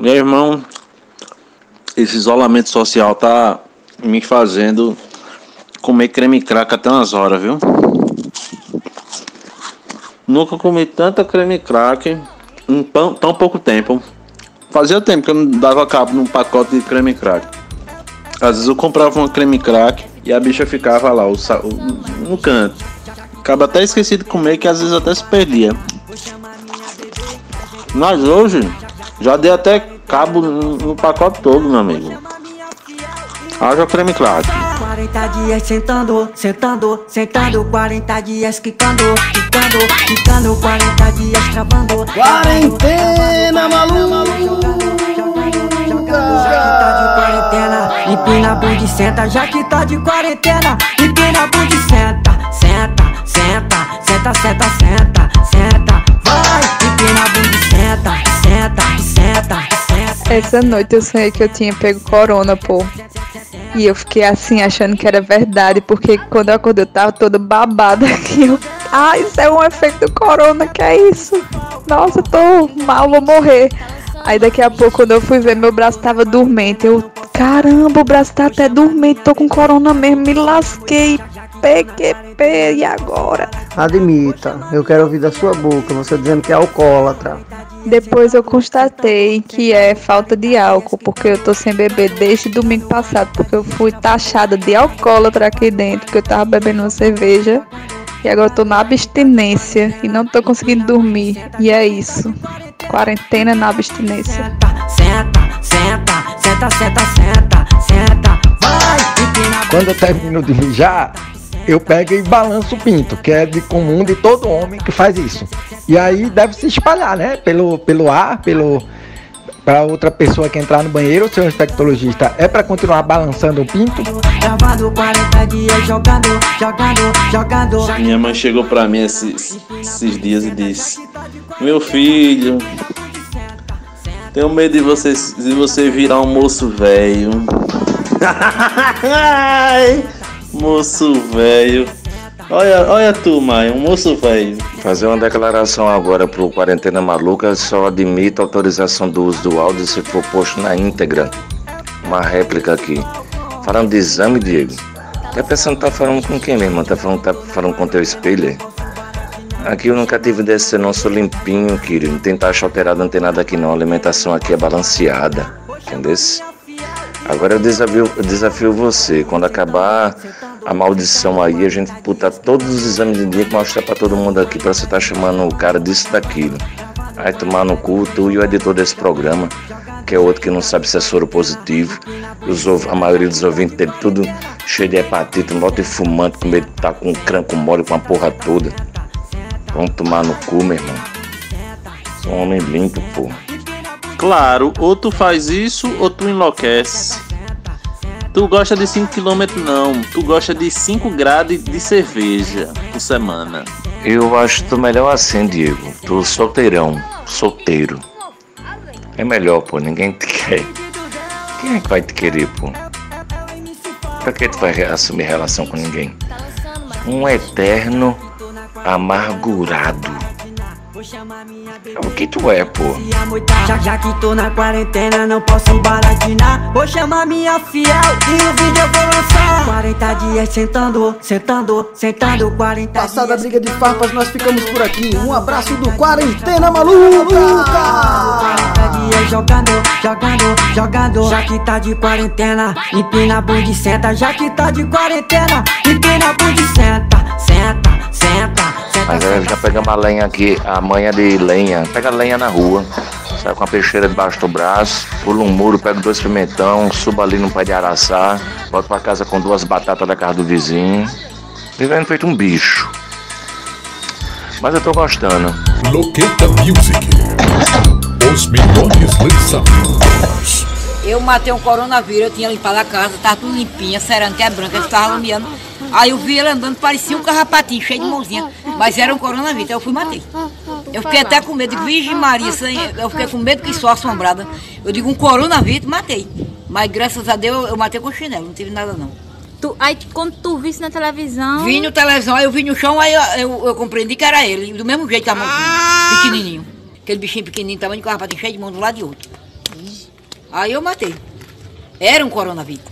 Meu irmão, esse isolamento social tá me fazendo comer creme crack até umas horas, viu? Nunca comi tanta creme crack em tão, tão pouco tempo. Fazia tempo que eu não dava cabo num pacote de creme crack. Às vezes eu comprava uma creme crack e a bicha ficava lá o, o, no canto. Acaba até esquecido de comer que às vezes até se perdia. Mas hoje já dei até cabo no, pacote todo, meu amigo. Haja creme crack. 40 dias sentando, sentando, sentando 40 dias quicando, quicando, quicando 40 dias travando Quarentena maluca tá de quarentena, empina a bunda e senta Já que tá de quarentena, empina a bunda e senta Senta, senta, senta, senta, senta, senta Essa noite eu sonhei que eu tinha pego corona, pô e eu fiquei assim, achando que era verdade, porque quando eu acordei eu tava toda babada aqui. Eu, ah, isso é um efeito do corona, que é isso? Nossa, tô mal, vou morrer. Aí daqui a pouco, quando eu fui ver, meu braço tava dormente. Eu, caramba, o braço tá até dormente, tô com corona mesmo, me lasquei. PQP, e agora? Admita, eu quero ouvir da sua boca, você dizendo que é alcoólatra. Depois eu constatei que é falta de álcool, porque eu tô sem beber desde domingo passado, porque eu fui taxada de alcoólatra aqui dentro, porque eu tava bebendo uma cerveja. E agora eu tô na abstinência e não tô conseguindo dormir. E é isso. Quarentena na abstinência. Senta, senta, senta, senta, senta, senta, vai, Quando eu termino de mijar, eu pego e balanço o pinto, que é de comum de todo homem que faz isso. E aí deve se espalhar, né? Pelo, pelo ar, pelo para outra pessoa que entrar no banheiro, o seu infectologista é para continuar balançando o pinto? Minha mãe chegou para mim esses, esses dias e disse: Meu filho, tenho medo de você, de você virar um moço velho. Moço velho. Olha, olha tu, mãe, um moço velho. Fazer uma declaração agora pro Quarentena Maluca, só admito autorização do uso do áudio se for posto na íntegra. Uma réplica aqui. Falando de exame, Diego. A pessoa não tá falando com quem mesmo? Tá falando, tá falando com teu espelho? Aqui eu nunca tive desse, não sou limpinho, querido. Não tem taxa alterada, não tem nada aqui não. A alimentação aqui é balanceada. Entendeu? Agora eu desafio, eu desafio você, quando acabar a maldição aí, a gente puta todos os exames de dia que mostrar pra todo mundo aqui, pra você estar tá chamando o cara disso daquilo. Aí tomar no cu, tu e o editor desse programa, que é outro que não sabe se é soro positivo. Os, a maioria dos ouvintes tem tudo cheio de hepatite, um lote fumante, com medo de estar tá com um cranco mole com a porra toda. Vamos tomar no cu, meu irmão. Sou um homem limpo, porra. Claro, ou tu faz isso ou tu enlouquece. Tu gosta de 5km não, tu gosta de 5 graus de cerveja por semana. Eu acho tu melhor assim, Diego. Tu solteirão, solteiro. É melhor, pô, ninguém te quer. Quem é que vai te querer, pô? Pra que tu vai assumir relação com ninguém? Um eterno amargurado. O que tu é, pô? Já, já que tô na quarentena, não posso baratinar. Vou chamar minha fiel e o vídeo eu vou lançar. 40 dias sentando, sentando, sentando, 40 Passada a briga de farpas, nós ficamos por aqui. Um abraço do Quarentena Maluca! 40 dias jogando, jogando, jogando. Já que tá de quarentena, empina a bunda e senta. Já que tá de quarentena, empina a bunda e senta. Mas aí já pegamos a lenha aqui, a manha de lenha. Pega a lenha na rua, sai com a peixeira debaixo do braço, pula um muro, pega dois pimentão, suba ali no pé de araçá, volta pra casa com duas batatas da casa do vizinho. Vivendo feito um bicho. Mas eu tô gostando. Loqueta Music. Os melhores lançamentos. Eu matei um coronavírus, eu tinha limpado a casa, tava tudo limpinha, cerâmica é branca, eu tava lameando. Aí eu vi ele andando, parecia um carrapatinho, cheio de mãozinha, mas era um coronavírus, então eu fui e matei. Eu fiquei até com medo, Virgem Maria, eu fiquei com medo que só assombrada. Eu digo, um coronavírus, matei. Mas graças a Deus eu matei com chinelo, não tive nada não. Tu, aí quando tu visse na televisão. Vi no televisão, aí eu vi no chão, aí eu, eu, eu compreendi que era ele. Do mesmo jeito, a mão, pequenininho. Aquele bichinho pequenininho, tamanho de carrapatinho, cheio de mão do lado e outro. Aí eu matei. Era um coronavírus.